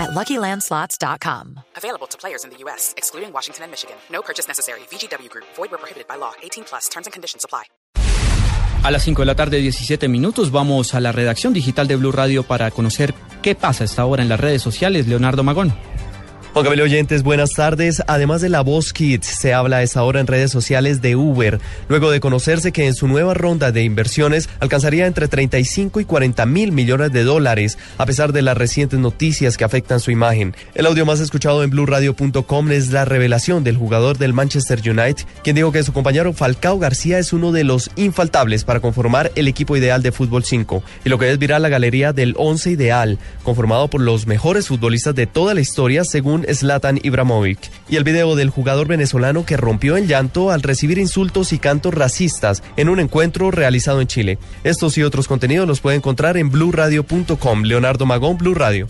at LuckyLandSlots.com. Available to players in the U.S., excluding Washington and Michigan. No purchase necessary. VGW Group. Void where prohibited by law. 18 plus. Terms and conditions apply. A las 5 de la tarde, 17 minutos, vamos a la redacción digital de Blue Radio para conocer qué pasa a esta hora en las redes sociales. Leonardo Magón. Juan Camilo Oyentes, buenas tardes. Además de la Voz Kids, se habla a esta hora en redes sociales de Uber, luego de conocerse que en su nueva ronda de inversiones alcanzaría entre 35 y 40 mil millones de dólares, a pesar de las recientes noticias que afectan su imagen. El audio más escuchado en BlueRadio.com es la revelación del jugador del Manchester United, quien dijo que su compañero Falcao García es uno de los infaltables para conformar el equipo ideal de Fútbol 5. Y lo que es viral la galería del 11 ideal, conformado por los mejores futbolistas de toda la historia, según Zlatan Ibrahimovic, y el video del jugador venezolano que rompió en llanto al recibir insultos y cantos racistas en un encuentro realizado en Chile. Estos y otros contenidos los puede encontrar en blurradio.com. Leonardo Magón, Blue Radio.